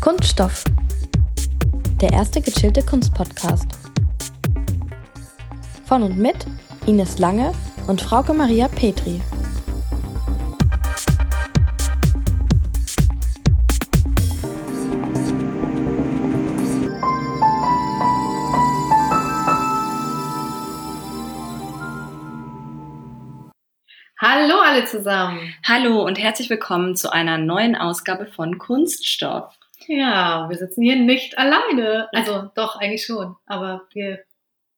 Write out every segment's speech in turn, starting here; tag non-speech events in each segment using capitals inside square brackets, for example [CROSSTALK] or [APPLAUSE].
Kunststoff. Der erste gechillte Kunstpodcast. Von und mit Ines Lange und Frauke Maria Petri. Hallo alle zusammen. Hallo und herzlich willkommen zu einer neuen Ausgabe von Kunststoff. Ja, wir sitzen hier nicht alleine. Also doch, eigentlich schon. Aber wir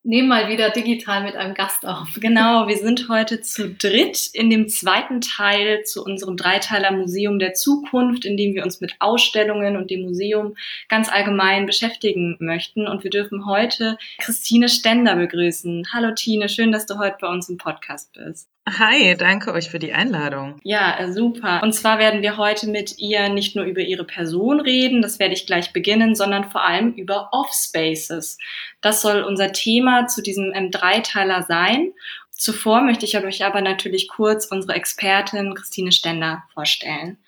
nehmen mal wieder digital mit einem Gast auf. [LAUGHS] Genau, wir sind heute zu dritt in dem zweiten Teil zu unserem Dreiteiler Museum der Zukunft, in dem wir uns mit Ausstellungen und dem Museum ganz allgemein beschäftigen möchten. Und wir dürfen heute Christine Stender begrüßen. Hallo Tine, schön, dass du heute bei uns im Podcast bist. Hi, danke euch für die Einladung. Ja, äh, super. Und zwar werden wir heute mit ihr nicht nur über ihre Person reden, das werde ich gleich beginnen, sondern vor allem über Offspaces. Das soll unser Thema zu diesem M3-Teiler sein. Zuvor möchte ich euch aber natürlich kurz unsere Expertin Christine Stender vorstellen.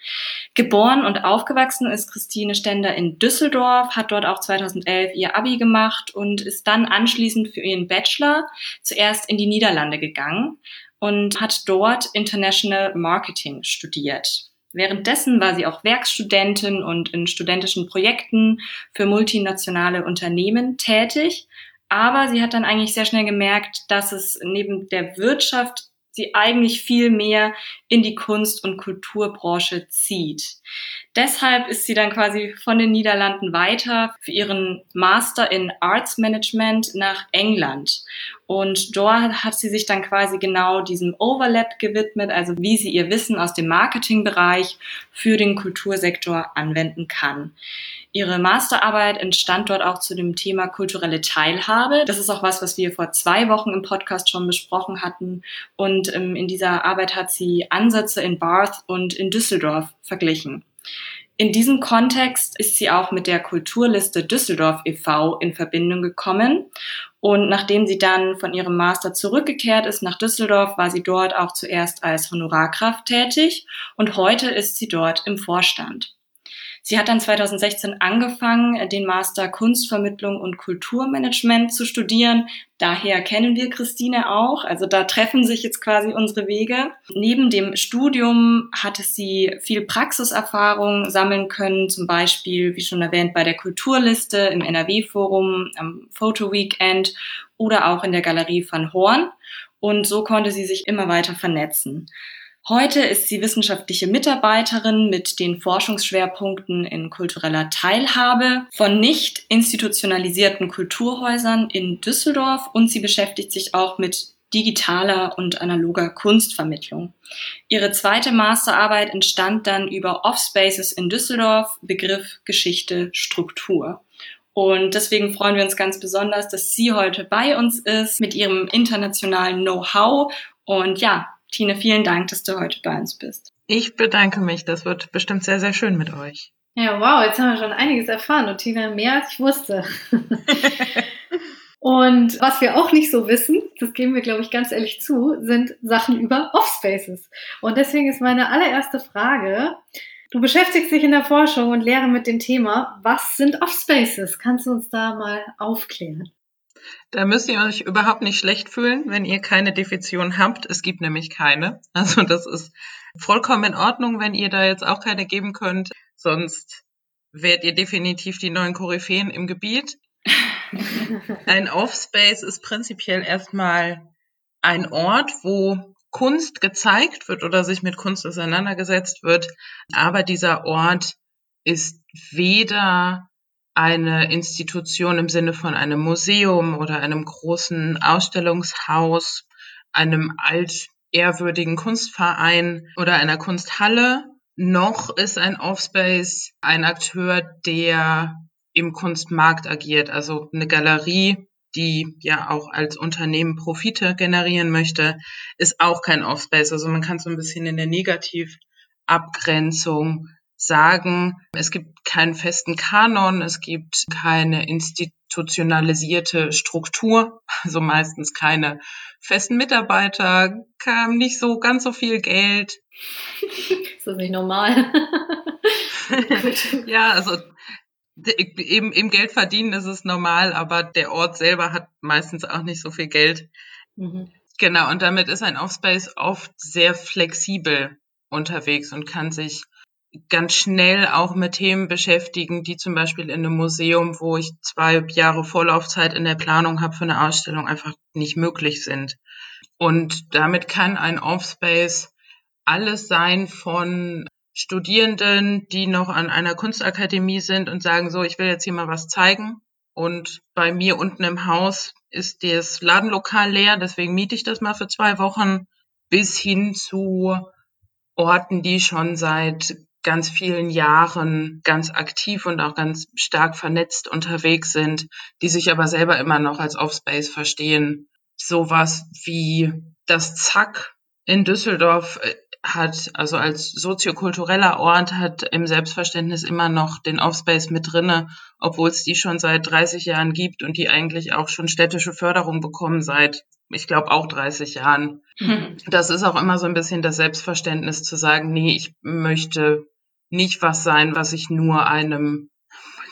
Geboren und aufgewachsen ist Christine Stender in Düsseldorf, hat dort auch 2011 ihr Abi gemacht und ist dann anschließend für ihren Bachelor zuerst in die Niederlande gegangen und hat dort International Marketing studiert. Währenddessen war sie auch Werkstudentin und in studentischen Projekten für multinationale Unternehmen tätig. Aber sie hat dann eigentlich sehr schnell gemerkt, dass es neben der Wirtschaft sie eigentlich viel mehr in die Kunst- und Kulturbranche zieht. Deshalb ist sie dann quasi von den Niederlanden weiter für ihren Master in Arts Management nach England. Und dort hat sie sich dann quasi genau diesem Overlap gewidmet, also wie sie ihr Wissen aus dem Marketingbereich für den Kultursektor anwenden kann. Ihre Masterarbeit entstand dort auch zu dem Thema kulturelle Teilhabe. Das ist auch was, was wir vor zwei Wochen im Podcast schon besprochen hatten. Und ähm, in dieser Arbeit hat sie Ansätze in Bath und in Düsseldorf verglichen. In diesem Kontext ist sie auch mit der Kulturliste Düsseldorf e.V. in Verbindung gekommen. Und nachdem sie dann von ihrem Master zurückgekehrt ist nach Düsseldorf, war sie dort auch zuerst als Honorarkraft tätig und heute ist sie dort im Vorstand. Sie hat dann 2016 angefangen, den Master Kunstvermittlung und Kulturmanagement zu studieren. Daher kennen wir Christine auch. Also da treffen sich jetzt quasi unsere Wege. Neben dem Studium hatte sie viel Praxiserfahrung sammeln können, zum Beispiel, wie schon erwähnt, bei der Kulturliste im NRW-Forum, am Photo Weekend oder auch in der Galerie van Horn. Und so konnte sie sich immer weiter vernetzen. Heute ist sie wissenschaftliche Mitarbeiterin mit den Forschungsschwerpunkten in kultureller Teilhabe von nicht institutionalisierten Kulturhäusern in Düsseldorf und sie beschäftigt sich auch mit digitaler und analoger Kunstvermittlung. Ihre zweite Masterarbeit entstand dann über Offspaces in Düsseldorf, Begriff Geschichte, Struktur. Und deswegen freuen wir uns ganz besonders, dass sie heute bei uns ist mit ihrem internationalen Know-how. Und ja, Tine, vielen Dank, dass du heute bei uns bist. Ich bedanke mich. Das wird bestimmt sehr, sehr schön mit euch. Ja, wow, jetzt haben wir schon einiges erfahren und Tina mehr als ich wusste. [LAUGHS] und was wir auch nicht so wissen, das geben wir, glaube ich, ganz ehrlich zu, sind Sachen über Offspaces. Und deswegen ist meine allererste Frage, Du beschäftigst dich in der Forschung und Lehre mit dem Thema, was sind Offspaces? Kannst du uns da mal aufklären? Da müsst ihr euch überhaupt nicht schlecht fühlen, wenn ihr keine Definition habt. Es gibt nämlich keine. [LAUGHS] Also das ist vollkommen in Ordnung, wenn ihr da jetzt auch keine geben könnt. Sonst werdet ihr definitiv die neuen Koryphäen im Gebiet. [LAUGHS] Ein Offspace ist prinzipiell erstmal ein Ort, wo Kunst gezeigt wird oder sich mit Kunst auseinandergesetzt wird. Aber dieser Ort ist weder eine Institution im Sinne von einem Museum oder einem großen Ausstellungshaus, einem altehrwürdigen Kunstverein oder einer Kunsthalle, noch ist ein Offspace ein Akteur, der im Kunstmarkt agiert, also eine Galerie, die ja auch als Unternehmen Profite generieren möchte, ist auch kein Offspace. Also man kann so ein bisschen in der Negativabgrenzung sagen, es gibt keinen festen Kanon, es gibt keine institutionalisierte Struktur, also meistens keine festen Mitarbeiter, kam nicht so ganz so viel Geld. [LAUGHS] Ist das nicht normal? [LAUGHS] ja, also Eben im Geld verdienen ist es normal, aber der Ort selber hat meistens auch nicht so viel Geld. Mhm. Genau, und damit ist ein Offspace oft sehr flexibel unterwegs und kann sich ganz schnell auch mit Themen beschäftigen, die zum Beispiel in einem Museum, wo ich zwei Jahre Vorlaufzeit in der Planung habe für eine Ausstellung, einfach nicht möglich sind. Und damit kann ein Offspace alles sein von Studierenden, die noch an einer Kunstakademie sind und sagen, so, ich will jetzt hier mal was zeigen. Und bei mir unten im Haus ist das Ladenlokal leer, deswegen miete ich das mal für zwei Wochen, bis hin zu Orten, die schon seit ganz vielen Jahren ganz aktiv und auch ganz stark vernetzt unterwegs sind, die sich aber selber immer noch als Offspace verstehen. Sowas wie das Zack in Düsseldorf äh, hat, also als soziokultureller Ort, hat im Selbstverständnis immer noch den Offspace mit drinne, obwohl es die schon seit 30 Jahren gibt und die eigentlich auch schon städtische Förderung bekommen seit, ich glaube, auch 30 Jahren. Mhm. Das ist auch immer so ein bisschen das Selbstverständnis zu sagen, nee, ich möchte nicht was sein, was ich nur einem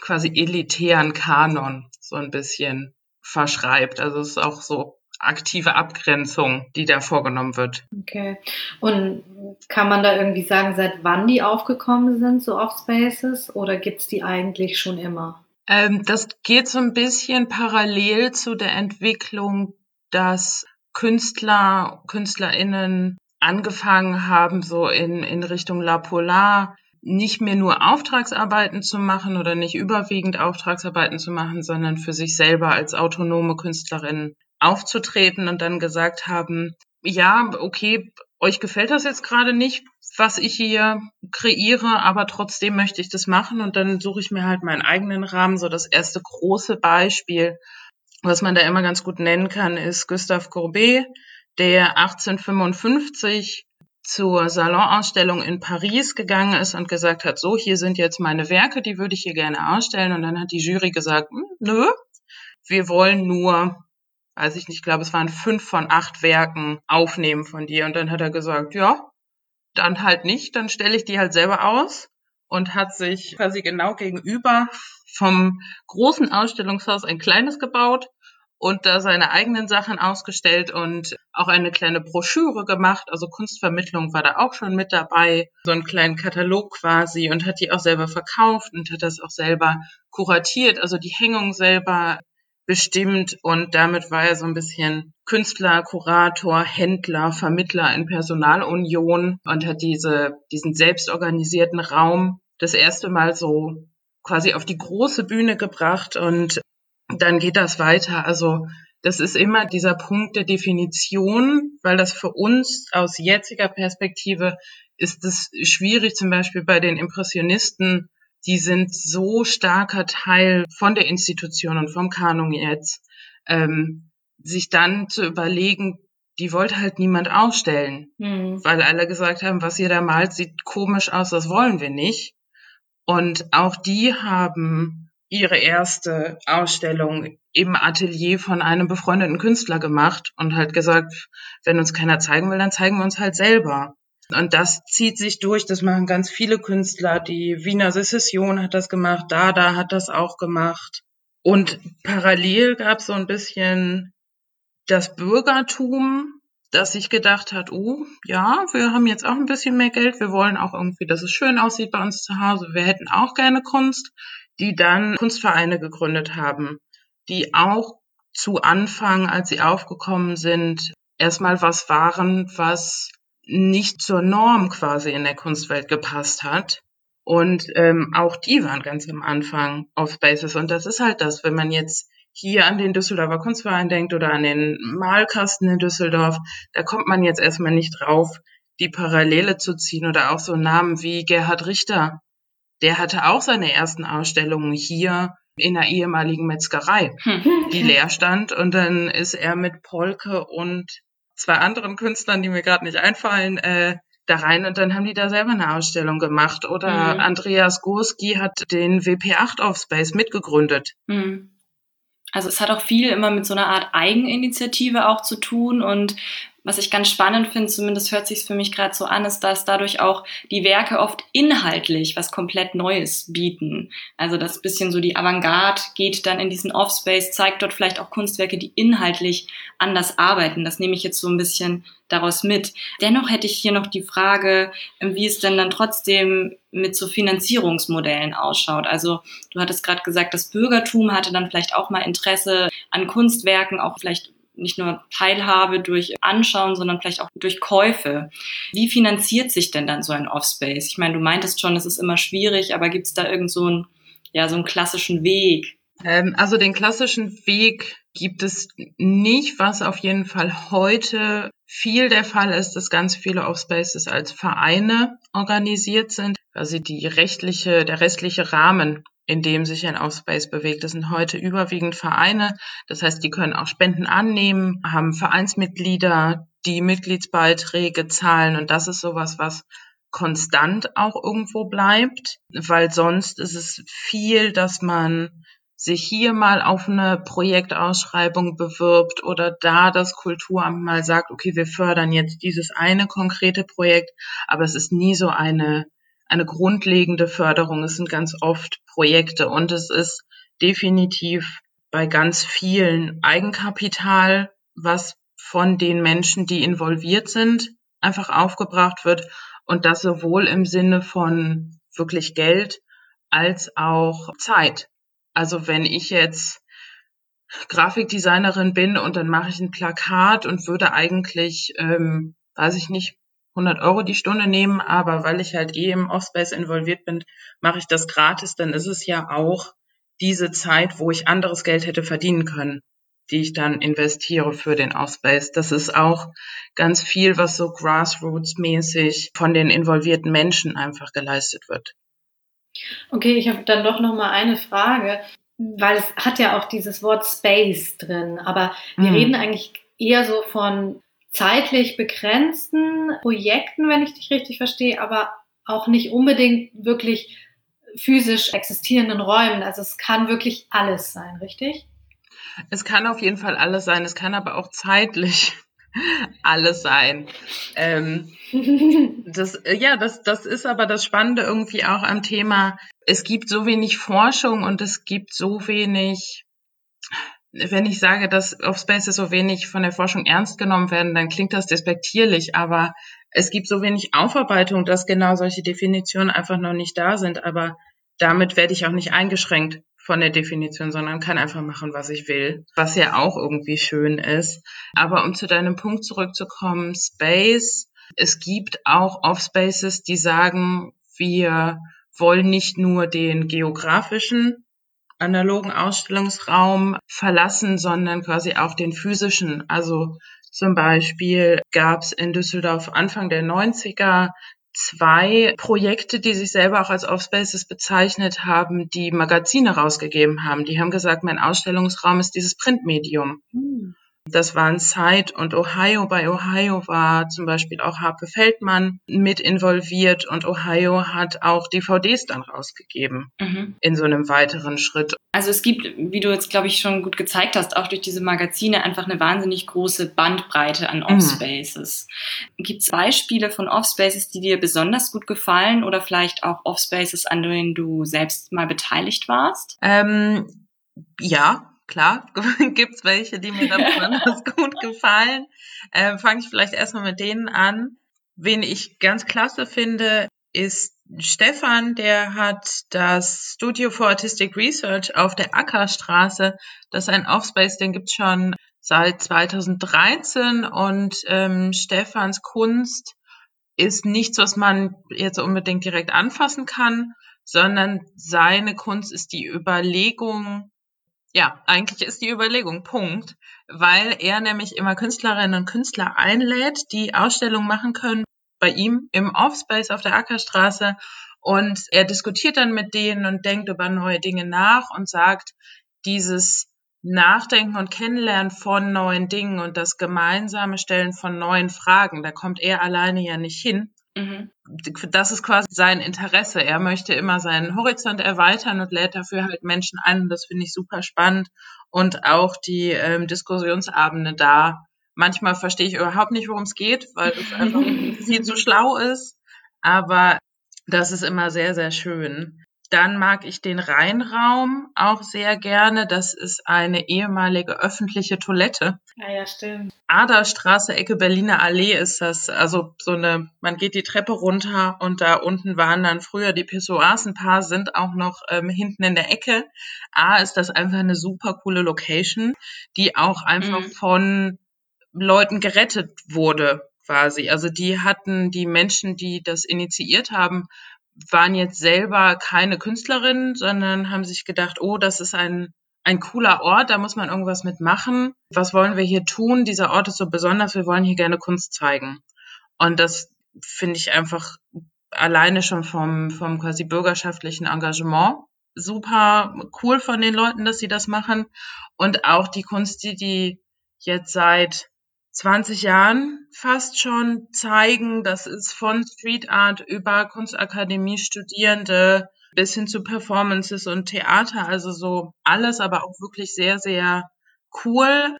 quasi elitären Kanon so ein bisschen verschreibt. Also es ist auch so aktive Abgrenzung, die da vorgenommen wird. Okay. Und kann man da irgendwie sagen, seit wann die aufgekommen sind, so Offspaces, oder gibt's die eigentlich schon immer? Ähm, das geht so ein bisschen parallel zu der Entwicklung, dass Künstler, KünstlerInnen angefangen haben, so in, in Richtung La Polar nicht mehr nur Auftragsarbeiten zu machen oder nicht überwiegend Auftragsarbeiten zu machen, sondern für sich selber als autonome Künstlerin aufzutreten und dann gesagt haben, ja, okay, euch gefällt das jetzt gerade nicht, was ich hier kreiere, aber trotzdem möchte ich das machen und dann suche ich mir halt meinen eigenen Rahmen. So das erste große Beispiel, was man da immer ganz gut nennen kann, ist Gustave Courbet, der 1855 zur Salonausstellung in Paris gegangen ist und gesagt hat, so, hier sind jetzt meine Werke, die würde ich hier gerne ausstellen. Und dann hat die Jury gesagt, hm, nö, wir wollen nur weiß ich nicht, ich glaube, es waren fünf von acht Werken aufnehmen von dir. Und dann hat er gesagt, ja, dann halt nicht, dann stelle ich die halt selber aus und hat sich quasi genau gegenüber vom großen Ausstellungshaus ein kleines gebaut und da seine eigenen Sachen ausgestellt und auch eine kleine Broschüre gemacht. Also Kunstvermittlung war da auch schon mit dabei, so einen kleinen Katalog quasi und hat die auch selber verkauft und hat das auch selber kuratiert, also die Hängung selber bestimmt und damit war er so ein bisschen Künstler, Kurator, Händler, Vermittler in Personalunion und hat diese, diesen selbstorganisierten Raum das erste Mal so quasi auf die große Bühne gebracht und dann geht das weiter. Also das ist immer dieser Punkt der Definition, weil das für uns aus jetziger Perspektive ist es schwierig, zum Beispiel bei den Impressionisten die sind so starker Teil von der Institution und vom Kanon jetzt, ähm, sich dann zu überlegen, die wollte halt niemand ausstellen, mhm. weil alle gesagt haben, was ihr da malt, sieht komisch aus, das wollen wir nicht. Und auch die haben ihre erste Ausstellung im Atelier von einem befreundeten Künstler gemacht und halt gesagt, wenn uns keiner zeigen will, dann zeigen wir uns halt selber. Und das zieht sich durch, das machen ganz viele Künstler. Die Wiener Secession hat das gemacht, Dada hat das auch gemacht. Und parallel gab es so ein bisschen das Bürgertum, das sich gedacht hat, oh, ja, wir haben jetzt auch ein bisschen mehr Geld, wir wollen auch irgendwie, dass es schön aussieht bei uns zu Hause, wir hätten auch gerne Kunst, die dann Kunstvereine gegründet haben, die auch zu Anfang, als sie aufgekommen sind, erstmal was waren, was nicht zur Norm quasi in der Kunstwelt gepasst hat. Und ähm, auch die waren ganz am Anfang auf Spaces. Und das ist halt das, wenn man jetzt hier an den Düsseldorfer Kunstverein denkt oder an den Malkasten in Düsseldorf, da kommt man jetzt erstmal nicht drauf, die Parallele zu ziehen oder auch so Namen wie Gerhard Richter. Der hatte auch seine ersten Ausstellungen hier in der ehemaligen Metzgerei, hm. die leer stand. Und dann ist er mit Polke und zwei anderen Künstlern, die mir gerade nicht einfallen, äh, da rein und dann haben die da selber eine Ausstellung gemacht. Oder mhm. Andreas Gurski hat den WP8 auf Space mitgegründet. Mhm. Also es hat auch viel immer mit so einer Art Eigeninitiative auch zu tun und Was ich ganz spannend finde, zumindest hört sich für mich gerade so an, ist, dass dadurch auch die Werke oft inhaltlich was komplett Neues bieten. Also das bisschen so die Avantgarde geht dann in diesen Offspace, zeigt dort vielleicht auch Kunstwerke, die inhaltlich anders arbeiten. Das nehme ich jetzt so ein bisschen daraus mit. Dennoch hätte ich hier noch die Frage, wie es denn dann trotzdem mit so Finanzierungsmodellen ausschaut. Also du hattest gerade gesagt, das Bürgertum hatte dann vielleicht auch mal Interesse an Kunstwerken, auch vielleicht nicht nur Teilhabe durch Anschauen, sondern vielleicht auch durch Käufe. Wie finanziert sich denn dann so ein Offspace? Ich meine, du meintest schon, es ist immer schwierig, aber gibt es da irgend so einen, ja, so einen klassischen Weg? Ähm, also den klassischen Weg gibt es nicht, was auf jeden Fall heute viel der Fall ist, dass ganz viele Offspaces als Vereine organisiert sind. Also die rechtliche, der restliche Rahmen in dem sich ein Offspace bewegt. Das sind heute überwiegend Vereine. Das heißt, die können auch Spenden annehmen, haben Vereinsmitglieder, die Mitgliedsbeiträge zahlen. Und das ist sowas, was konstant auch irgendwo bleibt, weil sonst ist es viel, dass man sich hier mal auf eine Projektausschreibung bewirbt oder da das Kulturamt mal sagt, okay, wir fördern jetzt dieses eine konkrete Projekt, aber es ist nie so eine eine grundlegende Förderung. Es sind ganz oft Projekte und es ist definitiv bei ganz vielen Eigenkapital, was von den Menschen, die involviert sind, einfach aufgebracht wird und das sowohl im Sinne von wirklich Geld als auch Zeit. Also wenn ich jetzt Grafikdesignerin bin und dann mache ich ein Plakat und würde eigentlich, ähm, weiß ich nicht, 100 Euro die Stunde nehmen, aber weil ich halt eh im Offspace involviert bin, mache ich das gratis, dann ist es ja auch diese Zeit, wo ich anderes Geld hätte verdienen können, die ich dann investiere für den Offspace. Das ist auch ganz viel, was so grassroots-mäßig von den involvierten Menschen einfach geleistet wird. Okay, ich habe dann doch noch mal eine Frage, weil es hat ja auch dieses Wort Space drin, aber wir mhm. reden eigentlich eher so von zeitlich begrenzten Projekten, wenn ich dich richtig verstehe, aber auch nicht unbedingt wirklich physisch existierenden Räumen. Also es kann wirklich alles sein, richtig? Es kann auf jeden Fall alles sein. Es kann aber auch zeitlich [LAUGHS] alles sein. Ähm, [LAUGHS] das, ja, das, das ist aber das Spannende irgendwie auch am Thema. Es gibt so wenig Forschung und es gibt so wenig wenn ich sage, dass auf Spaces so wenig von der Forschung ernst genommen werden, dann klingt das despektierlich, aber es gibt so wenig Aufarbeitung, dass genau solche Definitionen einfach noch nicht da sind. Aber damit werde ich auch nicht eingeschränkt von der Definition, sondern kann einfach machen, was ich will, was ja auch irgendwie schön ist. Aber um zu deinem Punkt zurückzukommen, Space, es gibt auch Off-Spaces, die sagen, wir wollen nicht nur den geografischen analogen Ausstellungsraum verlassen, sondern quasi auch den physischen. Also zum Beispiel gab es in Düsseldorf Anfang der 90er zwei Projekte, die sich selber auch als Offspaces bezeichnet haben, die Magazine rausgegeben haben. Die haben gesagt, mein Ausstellungsraum ist dieses Printmedium. Hm. Das waren Side und Ohio. Bei Ohio war zum Beispiel auch Harpe Feldmann mit involviert und Ohio hat auch DVDs dann rausgegeben mhm. in so einem weiteren Schritt. Also es gibt, wie du jetzt, glaube ich, schon gut gezeigt hast, auch durch diese Magazine einfach eine wahnsinnig große Bandbreite an mhm. Offspaces. Mhm. Gibt es Beispiele von Offspaces, die dir besonders gut gefallen oder vielleicht auch Offspaces, an denen du selbst mal beteiligt warst? Ähm, ja, klar, [LAUGHS] gibt's welche, die mir da [LAUGHS] besonders gut gefallen. Ähm, Fange ich vielleicht erstmal mit denen an. Wen ich ganz klasse finde, ist Stefan, der hat das Studio for Artistic Research auf der Ackerstraße. Das ist ein Offspace, den gibt's schon seit 2013 und ähm, Stefans Kunst ist nichts, was man jetzt unbedingt direkt anfassen kann, sondern seine Kunst ist die Überlegung, ja, eigentlich ist die Überlegung, Punkt. Weil er nämlich immer Künstlerinnen und Künstler einlädt, die Ausstellungen machen können bei ihm im Offspace auf der Ackerstraße. Und er diskutiert dann mit denen und denkt über neue Dinge nach und sagt, dieses Nachdenken und Kennenlernen von neuen Dingen und das gemeinsame Stellen von neuen Fragen, da kommt er alleine ja nicht hin, Mhm. Das ist quasi sein Interesse. Er möchte immer seinen Horizont erweitern und lädt dafür halt Menschen ein. Und das finde ich super spannend. Und auch die ähm, Diskussionsabende da Manchmal verstehe ich überhaupt nicht, worum es geht, weil es einfach [LAUGHS] viel zu schlau ist. Aber das ist immer sehr, sehr schön. Dann mag ich den Rheinraum auch sehr gerne. Das ist eine ehemalige öffentliche Toilette. Ah ja, stimmt. Aderstraße, Ecke Berliner Allee ist das. Also so eine, man geht die Treppe runter und da unten waren dann früher die Pissoirs. Ein paar sind auch noch ähm, hinten in der Ecke. A ist das einfach eine super coole Location, die auch einfach mhm. von Leuten gerettet wurde quasi. Also die hatten die Menschen, die das initiiert haben, waren jetzt selber keine Künstlerinnen, sondern haben sich gedacht, oh, das ist ein, ein cooler Ort, da muss man irgendwas mitmachen. Was wollen wir hier tun? Dieser Ort ist so besonders, wir wollen hier gerne Kunst zeigen. Und das finde ich einfach alleine schon vom, vom quasi bürgerschaftlichen Engagement super cool von den Leuten, dass sie das machen. Und auch die Kunst, die die jetzt seit 20 Jahren fast schon zeigen. Das ist von Street Art über Kunstakademie Studierende bis hin zu Performances und Theater. Also so alles, aber auch wirklich sehr, sehr cool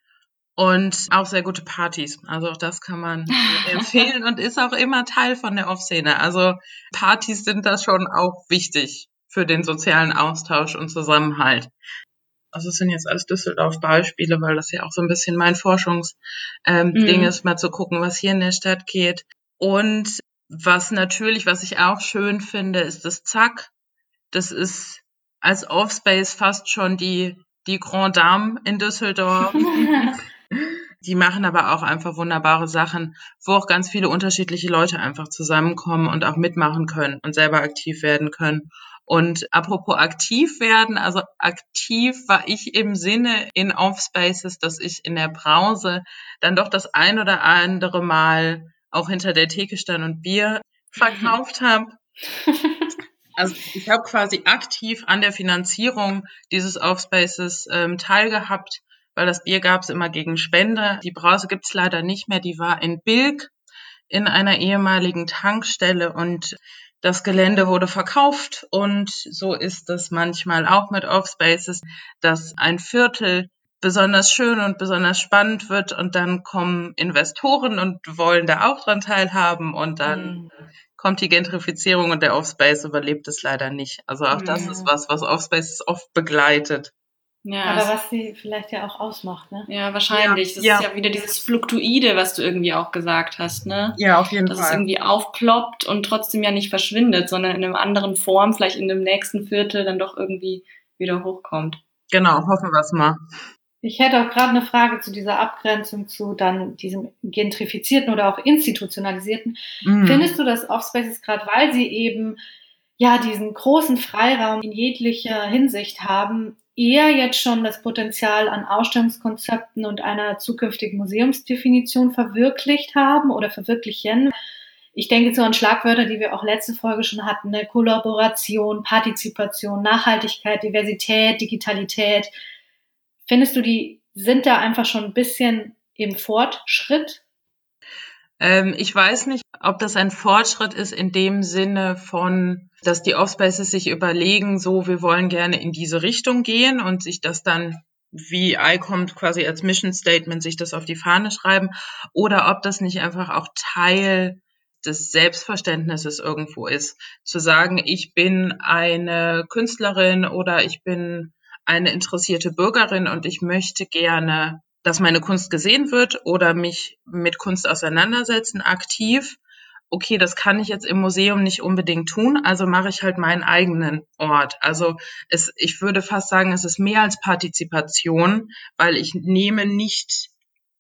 und auch sehr gute Partys. Also auch das kann man [LAUGHS] empfehlen und ist auch immer Teil von der Off-Szene. Also Partys sind da schon auch wichtig für den sozialen Austausch und Zusammenhalt. Also es sind jetzt alles Düsseldorf-Beispiele, weil das ja auch so ein bisschen mein Forschungsding ähm, mhm. ist, mal zu gucken, was hier in der Stadt geht. Und was natürlich, was ich auch schön finde, ist das Zack. Das ist als Offspace fast schon die, die Grand Dame in Düsseldorf. [LAUGHS] die machen aber auch einfach wunderbare Sachen, wo auch ganz viele unterschiedliche Leute einfach zusammenkommen und auch mitmachen können und selber aktiv werden können. Und apropos aktiv werden, also aktiv war ich im Sinne in Offspaces, dass ich in der Brause dann doch das ein oder andere Mal auch hinter der Theke stand und Bier verkauft [LAUGHS] habe. Also ich habe quasi aktiv an der Finanzierung dieses Offspaces ähm, teilgehabt, weil das Bier gab es immer gegen Spende. Die Brause gibt's leider nicht mehr, die war in Bilk in einer ehemaligen Tankstelle und das Gelände wurde verkauft und so ist es manchmal auch mit Offspaces, dass ein Viertel besonders schön und besonders spannend wird und dann kommen Investoren und wollen da auch dran teilhaben und dann mhm. kommt die Gentrifizierung und der Offspace überlebt es leider nicht. Also auch das ist was, was Offspaces oft begleitet. Ja, aber was sie vielleicht ja auch ausmacht, ne? Ja, wahrscheinlich. Ja, das ja. ist ja wieder dieses Fluktuide, was du irgendwie auch gesagt hast, ne? Ja, auf jeden Dass Fall. Dass es irgendwie aufploppt und trotzdem ja nicht verschwindet, sondern in einer anderen Form, vielleicht in dem nächsten Viertel dann doch irgendwie wieder hochkommt. Genau, hoffen wir es mal. Ich hätte auch gerade eine Frage zu dieser Abgrenzung zu dann diesem gentrifizierten oder auch institutionalisierten. Mhm. Findest du, dass Offspaces gerade, weil sie eben ja diesen großen Freiraum in jeglicher Hinsicht haben, eher jetzt schon das Potenzial an Ausstellungskonzepten und einer zukünftigen Museumsdefinition verwirklicht haben oder verwirklichen. Ich denke so an Schlagwörter, die wir auch letzte Folge schon hatten, ne? Kollaboration, Partizipation, Nachhaltigkeit, Diversität, Digitalität. Findest du, die sind da einfach schon ein bisschen im Fortschritt? Ähm, ich weiß nicht, ob das ein Fortschritt ist in dem Sinne von, dass die Offspaces sich überlegen, so, wir wollen gerne in diese Richtung gehen und sich das dann wie iCommt quasi als Mission Statement sich das auf die Fahne schreiben oder ob das nicht einfach auch Teil des Selbstverständnisses irgendwo ist. Zu sagen, ich bin eine Künstlerin oder ich bin eine interessierte Bürgerin und ich möchte gerne dass meine Kunst gesehen wird oder mich mit Kunst auseinandersetzen, aktiv. Okay, das kann ich jetzt im Museum nicht unbedingt tun, also mache ich halt meinen eigenen Ort. Also es, ich würde fast sagen, es ist mehr als Partizipation, weil ich nehme nicht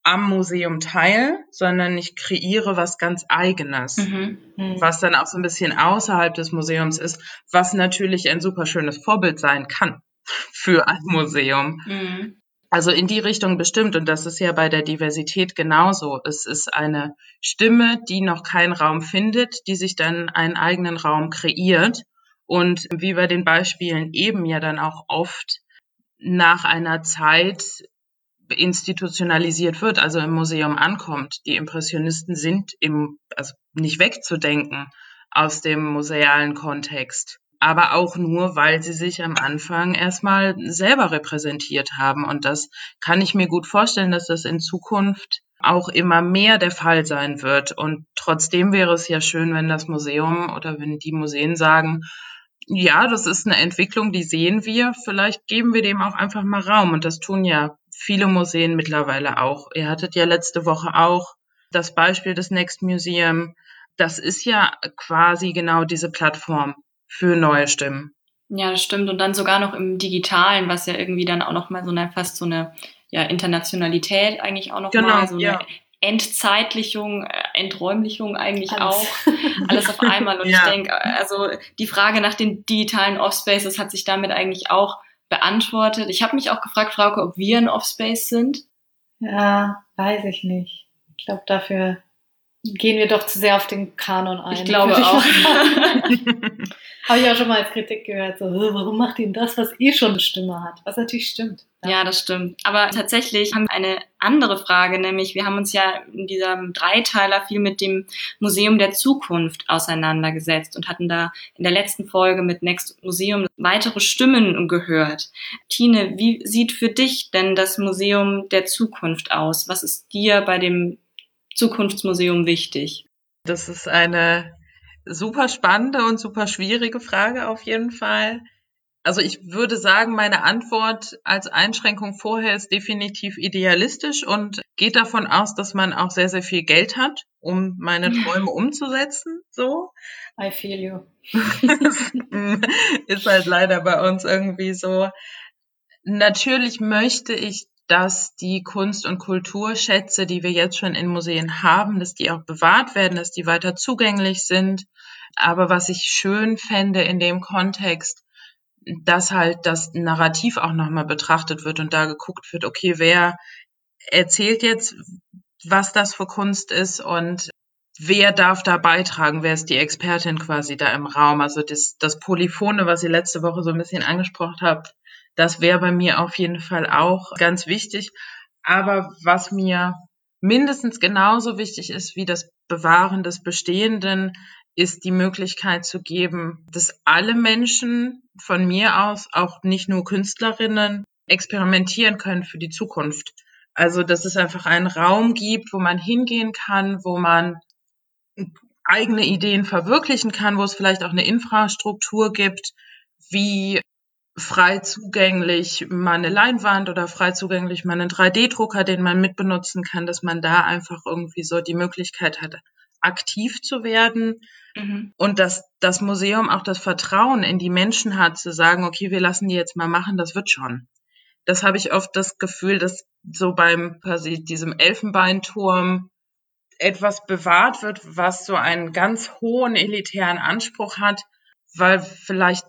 am Museum teil, sondern ich kreiere was ganz eigenes, mhm. Mhm. was dann auch so ein bisschen außerhalb des Museums ist, was natürlich ein super schönes Vorbild sein kann [LAUGHS] für ein Museum. Mhm. Also in die Richtung bestimmt. Und das ist ja bei der Diversität genauso. Es ist eine Stimme, die noch keinen Raum findet, die sich dann einen eigenen Raum kreiert. Und wie bei den Beispielen eben ja dann auch oft nach einer Zeit institutionalisiert wird, also im Museum ankommt. Die Impressionisten sind im, also nicht wegzudenken aus dem musealen Kontext aber auch nur, weil sie sich am Anfang erstmal selber repräsentiert haben. Und das kann ich mir gut vorstellen, dass das in Zukunft auch immer mehr der Fall sein wird. Und trotzdem wäre es ja schön, wenn das Museum oder wenn die Museen sagen, ja, das ist eine Entwicklung, die sehen wir. Vielleicht geben wir dem auch einfach mal Raum. Und das tun ja viele Museen mittlerweile auch. Ihr hattet ja letzte Woche auch das Beispiel des Next Museum. Das ist ja quasi genau diese Plattform für neue Stimmen. Ja, das stimmt. Und dann sogar noch im Digitalen, was ja irgendwie dann auch noch mal so eine, fast so eine ja, Internationalität eigentlich auch noch genau, mal, so eine Entzeitlichung, äh, Enträumlichung eigentlich alles. auch. Alles auf einmal. [LAUGHS] Und ja. ich denke, also die Frage nach den digitalen Offspaces hat sich damit eigentlich auch beantwortet. Ich habe mich auch gefragt, Frauke, ob wir ein Offspace sind. Ja, weiß ich nicht. Ich glaube, dafür gehen wir doch zu sehr auf den Kanon ein. Ich glaube auch. [LAUGHS] [LAUGHS] Habe ich auch schon mal als Kritik gehört, so, warum macht ihn das, was eh schon eine Stimme hat? Was natürlich stimmt. Ja. ja, das stimmt. Aber tatsächlich haben wir eine andere Frage, nämlich wir haben uns ja in diesem Dreiteiler viel mit dem Museum der Zukunft auseinandergesetzt und hatten da in der letzten Folge mit Next Museum weitere Stimmen gehört. Tine, wie sieht für dich denn das Museum der Zukunft aus? Was ist dir bei dem Zukunftsmuseum wichtig? Das ist eine super spannende und super schwierige Frage auf jeden Fall. Also ich würde sagen, meine Antwort als Einschränkung vorher ist definitiv idealistisch und geht davon aus, dass man auch sehr, sehr viel Geld hat, um meine [LAUGHS] Träume umzusetzen. So. I feel you. [LAUGHS] ist halt leider bei uns irgendwie so. Natürlich möchte ich dass die Kunst- und Kulturschätze, die wir jetzt schon in Museen haben, dass die auch bewahrt werden, dass die weiter zugänglich sind. Aber was ich schön fände in dem Kontext, dass halt das Narrativ auch nochmal betrachtet wird und da geguckt wird, okay, wer erzählt jetzt, was das für Kunst ist und wer darf da beitragen, wer ist die Expertin quasi da im Raum. Also das, das Polyphone, was ihr letzte Woche so ein bisschen angesprochen habt, das wäre bei mir auf jeden Fall auch ganz wichtig. Aber was mir mindestens genauso wichtig ist wie das Bewahren des Bestehenden, ist die Möglichkeit zu geben, dass alle Menschen von mir aus, auch nicht nur Künstlerinnen, experimentieren können für die Zukunft. Also, dass es einfach einen Raum gibt, wo man hingehen kann, wo man eigene Ideen verwirklichen kann, wo es vielleicht auch eine Infrastruktur gibt, wie frei zugänglich mal eine Leinwand oder frei zugänglich mal einen 3D-Drucker, den man mitbenutzen kann, dass man da einfach irgendwie so die Möglichkeit hat, aktiv zu werden mhm. und dass das Museum auch das Vertrauen in die Menschen hat, zu sagen, okay, wir lassen die jetzt mal machen, das wird schon. Das habe ich oft das Gefühl, dass so beim quasi diesem Elfenbeinturm etwas bewahrt wird, was so einen ganz hohen elitären Anspruch hat, weil vielleicht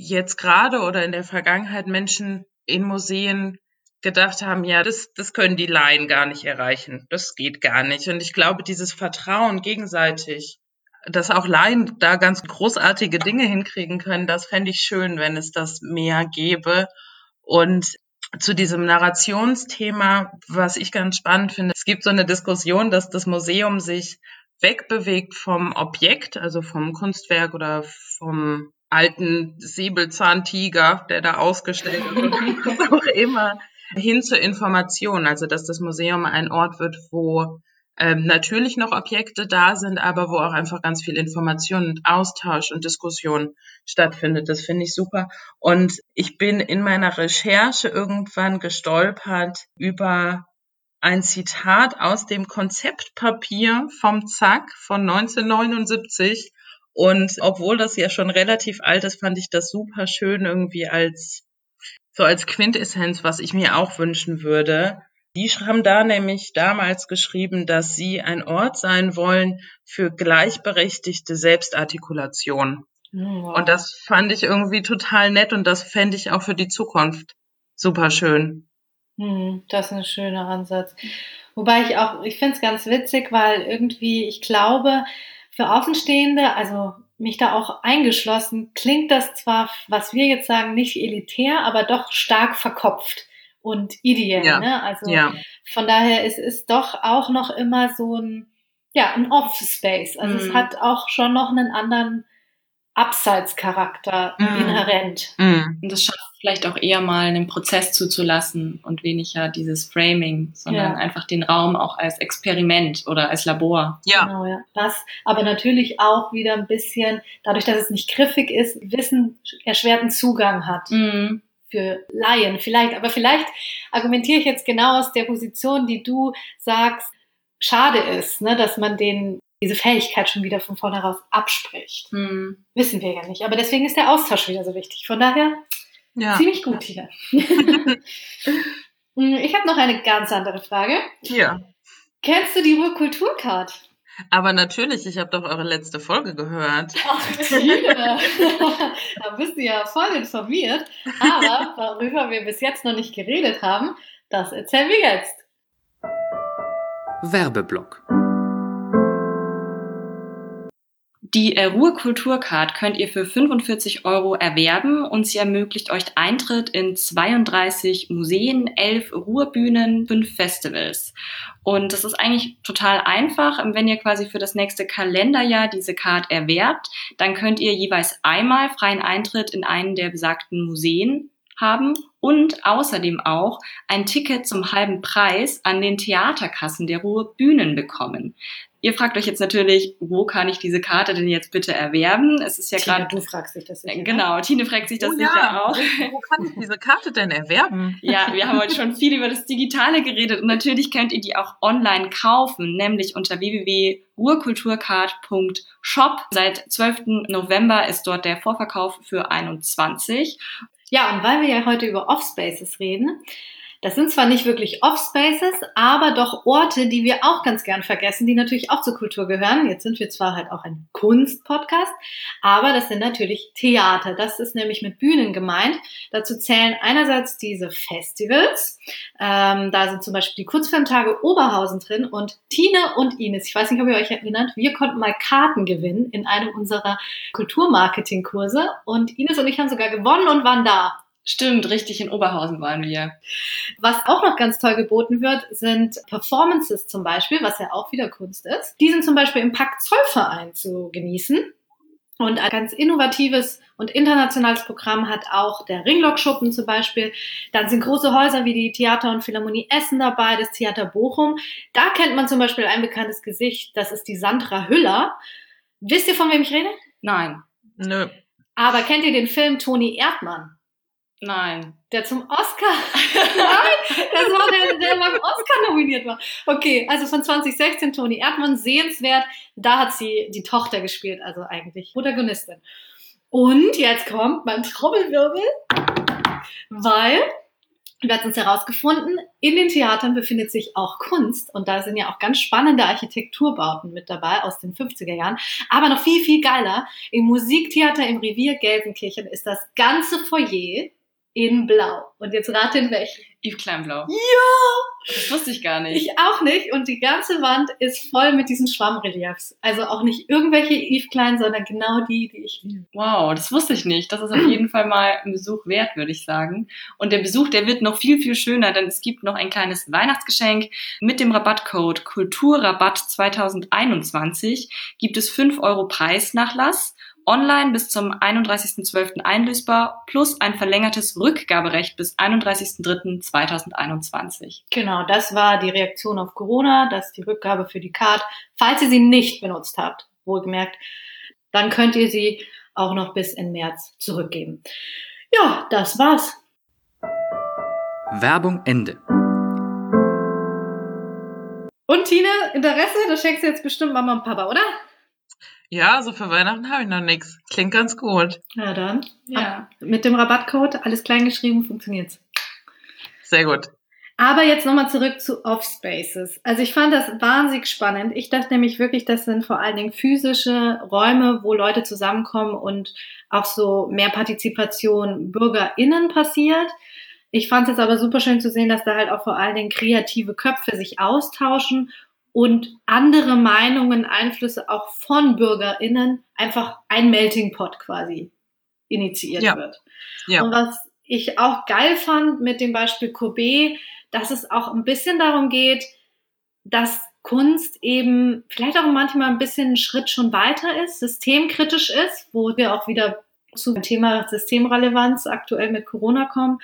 jetzt gerade oder in der Vergangenheit Menschen in Museen gedacht haben, ja, das, das können die Laien gar nicht erreichen. Das geht gar nicht. Und ich glaube, dieses Vertrauen gegenseitig, dass auch Laien da ganz großartige Dinge hinkriegen können, das fände ich schön, wenn es das mehr gäbe. Und zu diesem Narrationsthema, was ich ganz spannend finde, es gibt so eine Diskussion, dass das Museum sich wegbewegt vom Objekt, also vom Kunstwerk oder vom alten Säbelzahntiger, der da ausgestellt wird, was auch immer, hin zur Information. Also dass das Museum ein Ort wird, wo ähm, natürlich noch Objekte da sind, aber wo auch einfach ganz viel Information und Austausch und Diskussion stattfindet. Das finde ich super. Und ich bin in meiner Recherche irgendwann gestolpert über ein Zitat aus dem Konzeptpapier vom ZAK von 1979, und obwohl das ja schon relativ alt ist, fand ich das super schön irgendwie als so als Quintessenz, was ich mir auch wünschen würde. Die haben da nämlich damals geschrieben, dass sie ein Ort sein wollen für gleichberechtigte Selbstartikulation. Oh, wow. Und das fand ich irgendwie total nett und das fände ich auch für die Zukunft super schön. Hm, das ist ein schöner Ansatz. Wobei ich auch, ich finde es ganz witzig, weil irgendwie, ich glaube, für Außenstehende, also mich da auch eingeschlossen, klingt das zwar, was wir jetzt sagen, nicht elitär, aber doch stark verkopft und ideell. Ja. Ne? Also ja. von daher ist es doch auch noch immer so ein, ja, ein Off-Space. Also mhm. es hat auch schon noch einen anderen Abseitscharakter Mhm. inhärent. Mm. Und das schafft vielleicht auch eher mal einen Prozess zuzulassen und weniger dieses Framing, sondern Ja. einfach den Raum auch als Experiment oder als Labor. Ja, Genau, ja. Das aber natürlich auch wieder ein bisschen, dadurch, dass es nicht griffig ist, Wissen erschwerten Zugang hat Mhm. für Laien. Vielleicht, aber vielleicht argumentiere ich jetzt genau aus der Position, die du sagst, schade ist, ne, dass man den diese Fähigkeit schon wieder von vornherein abspricht. Mhm. Wissen wir ja nicht. Aber deswegen ist der Austausch wieder so wichtig. Von daher ja. ziemlich gut hier. [LAUGHS] ich habe noch eine ganz andere Frage. ja. Kennst du die Ruhrkulturcard? Aber natürlich, ich habe doch eure letzte Folge gehört. Ach, [LAUGHS] [LAUGHS] da bist du ja voll informiert. Aber worüber wir bis jetzt noch nicht geredet haben, das erzählen wir jetzt. Werbeblock. Die äh, Ruhrkulturcard könnt ihr für 45 Euro erwerben und sie ermöglicht euch Eintritt in 32 Museen, 11 Ruhrbühnen, 5 Festivals. Und das ist eigentlich total einfach. Wenn ihr quasi für das nächste Kalenderjahr diese Card erwerbt, dann könnt ihr jeweils einmal freien Eintritt in einen der besagten Museen haben und außerdem auch ein Ticket zum halben Preis an den Theaterkassen der Ruhrbühnen bekommen. Ihr fragt euch jetzt natürlich, wo kann ich diese Karte denn jetzt bitte erwerben? Es ist ja gerade du fragst dich das sicher? Genau, Tine fragt sich das oh, sicher ja. auch. Wo, wo kann ich diese Karte denn erwerben? Ja, wir haben heute schon viel über das Digitale geredet und natürlich könnt ihr die auch online kaufen, nämlich unter www.ruhrkulturcard.shop. Seit 12. November ist dort der Vorverkauf für 21. Ja, und weil wir ja heute über Offspaces reden, das sind zwar nicht wirklich Offspaces, aber doch Orte, die wir auch ganz gern vergessen, die natürlich auch zur Kultur gehören. Jetzt sind wir zwar halt auch ein Kunstpodcast, aber das sind natürlich Theater. Das ist nämlich mit Bühnen gemeint. Dazu zählen einerseits diese Festivals. Ähm, da sind zum Beispiel die Kurzfilmtage Oberhausen drin und Tine und Ines, ich weiß nicht, ob ihr euch erinnert, wir konnten mal Karten gewinnen in einem unserer Kulturmarketingkurse und Ines und ich haben sogar gewonnen und waren da. Stimmt, richtig, in Oberhausen waren wir. Was auch noch ganz toll geboten wird, sind Performances zum Beispiel, was ja auch wieder Kunst ist. Die sind zum Beispiel im Pakt Zollverein zu genießen. Und ein ganz innovatives und internationales Programm hat auch der Ringlockschuppen zum Beispiel. Dann sind große Häuser wie die Theater und Philharmonie Essen dabei, das Theater Bochum. Da kennt man zum Beispiel ein bekanntes Gesicht, das ist die Sandra Hüller. Wisst ihr, von wem ich rede? Nein, Nö. Aber kennt ihr den Film Toni Erdmann? Nein. Der zum Oscar. [LAUGHS] Nein, das war der, der beim Oscar nominiert war. Okay, also von 2016 Toni Erdmann, sehenswert. Da hat sie die Tochter gespielt, also eigentlich Protagonistin. Und jetzt kommt mein Trommelwirbel, weil wir hatten es herausgefunden, in den Theatern befindet sich auch Kunst und da sind ja auch ganz spannende Architekturbauten mit dabei aus den 50er Jahren. Aber noch viel, viel geiler, im Musiktheater im Revier Gelsenkirchen ist das ganze Foyer in Blau. Und jetzt rate in welchen. Yves Kleinblau. Ja! Das wusste ich gar nicht. Ich auch nicht. Und die ganze Wand ist voll mit diesen Schwammreliefs. Also auch nicht irgendwelche Yves Klein, sondern genau die, die ich liebe. Wow, das wusste ich nicht. Das ist auf jeden Fall mal ein Besuch wert, würde ich sagen. Und der Besuch, der wird noch viel, viel schöner, denn es gibt noch ein kleines Weihnachtsgeschenk. Mit dem Rabattcode Kulturrabatt 2021 gibt es 5 Euro Preisnachlass. Online bis zum 31.12. einlösbar plus ein verlängertes Rückgaberecht bis 31.03.2021. Genau, das war die Reaktion auf Corona, das ist die Rückgabe für die Card. Falls ihr sie nicht benutzt habt, wohlgemerkt, dann könnt ihr sie auch noch bis in März zurückgeben. Ja, das war's. Werbung Ende. Und Tine, Interesse? Das schenkst du jetzt bestimmt Mama und Papa, oder? Ja, also für Weihnachten habe ich noch nichts. Klingt ganz gut. Ja, dann. Ja. Mit dem Rabattcode, alles klein geschrieben, funktioniert's. Sehr gut. Aber jetzt nochmal zurück zu Offspaces. Also ich fand das wahnsinnig spannend. Ich dachte nämlich wirklich, das sind vor allen Dingen physische Räume, wo Leute zusammenkommen und auch so mehr Partizipation BürgerInnen passiert. Ich fand es jetzt aber super schön zu sehen, dass da halt auch vor allen Dingen kreative Köpfe sich austauschen und andere Meinungen, Einflüsse auch von BürgerInnen einfach ein Melting Pot quasi initiiert Ja. wird. Ja. Und was ich auch geil fand mit dem Beispiel Kobe, dass es auch ein bisschen darum geht, dass Kunst eben vielleicht auch manchmal ein bisschen einen Schritt schon weiter ist, systemkritisch ist, wo wir auch wieder zu dem Thema Systemrelevanz aktuell mit Corona kommen,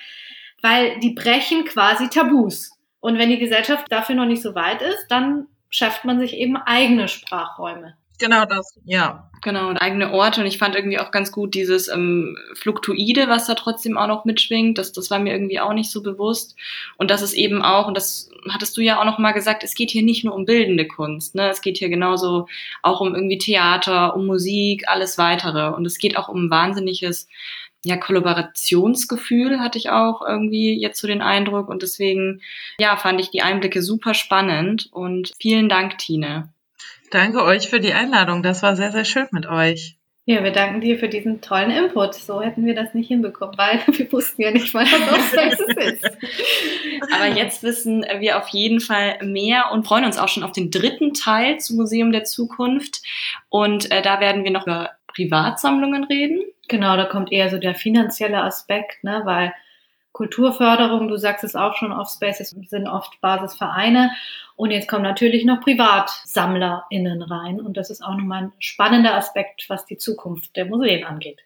weil die brechen quasi Tabus. Und wenn die Gesellschaft dafür noch nicht so weit ist, dann schafft man sich eben eigene Sprachräume. Genau das, ja. Genau, und eigene Orte. Und ich fand irgendwie auch ganz gut dieses ähm, Fluktuide, was da trotzdem auch noch mitschwingt. Das, das war mir irgendwie auch nicht so bewusst. Und das ist eben auch, und das hattest du ja auch noch mal gesagt, es geht hier nicht nur um bildende Kunst. Ne? Es geht hier genauso auch um irgendwie Theater, um Musik, alles weitere. Und es geht auch um ein wahnsinniges ja, Kollaborationsgefühl hatte ich auch irgendwie jetzt so den Eindruck. Und deswegen, ja, fand ich die Einblicke super spannend. Und vielen Dank, Tine. Danke euch für die Einladung. Das war sehr, sehr schön mit euch. Ja, wir danken dir für diesen tollen Input. So hätten wir das nicht hinbekommen, weil [LAUGHS] wir wussten ja nicht mal, was Offspaces [LAUGHS] ist. Aber jetzt wissen wir auf jeden Fall mehr und freuen uns auch schon auf den dritten Teil zum Museum der Zukunft. Und äh, da werden wir noch über Privatsammlungen reden. Genau, da kommt eher so der finanzielle Aspekt, ne, weil Kulturförderung, du sagst es auch schon, Offspaces sind oft Basisvereine. Und jetzt kommen natürlich noch PrivatsammlerInnen rein. Und das ist auch nochmal ein spannender Aspekt, was die Zukunft der Museen angeht.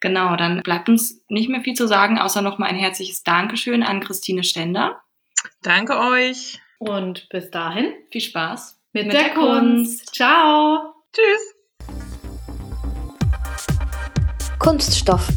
Genau, dann bleibt uns nicht mehr viel zu sagen, außer nochmal ein herzliches Dankeschön an Christine Stender. Danke euch. Und bis dahin viel Spaß mit, mit der, der Kunst. Kunst. Ciao. Tschüss. Kunststoff